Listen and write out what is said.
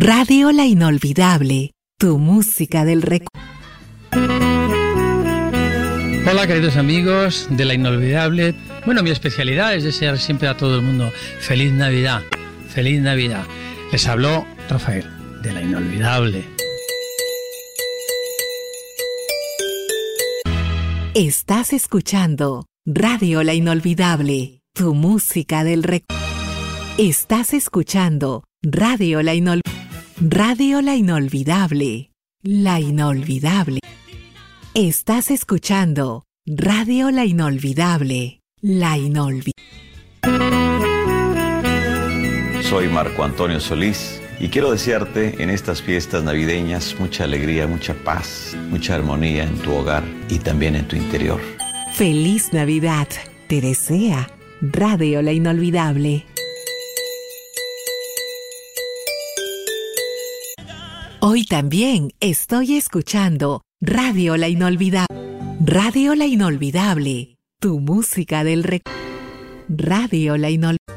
Radio La Inolvidable, tu música del recuerdo. Hola queridos amigos de La Inolvidable. Bueno, mi especialidad es desear siempre a todo el mundo feliz Navidad, feliz Navidad. Les habló Rafael de La Inolvidable. Estás escuchando Radio La Inolvidable, tu música del recuerdo. Estás escuchando Radio La Inolvidable. Radio La Inolvidable. La Inolvidable. Estás escuchando Radio La Inolvidable. La Inolvidable. Soy Marco Antonio Solís y quiero desearte en estas fiestas navideñas mucha alegría, mucha paz, mucha armonía en tu hogar y también en tu interior. Feliz Navidad. Te desea Radio La Inolvidable. Hoy también estoy escuchando Radio La Inolvidable. Radio La Inolvidable, tu música del rec... Radio La Inolvidable.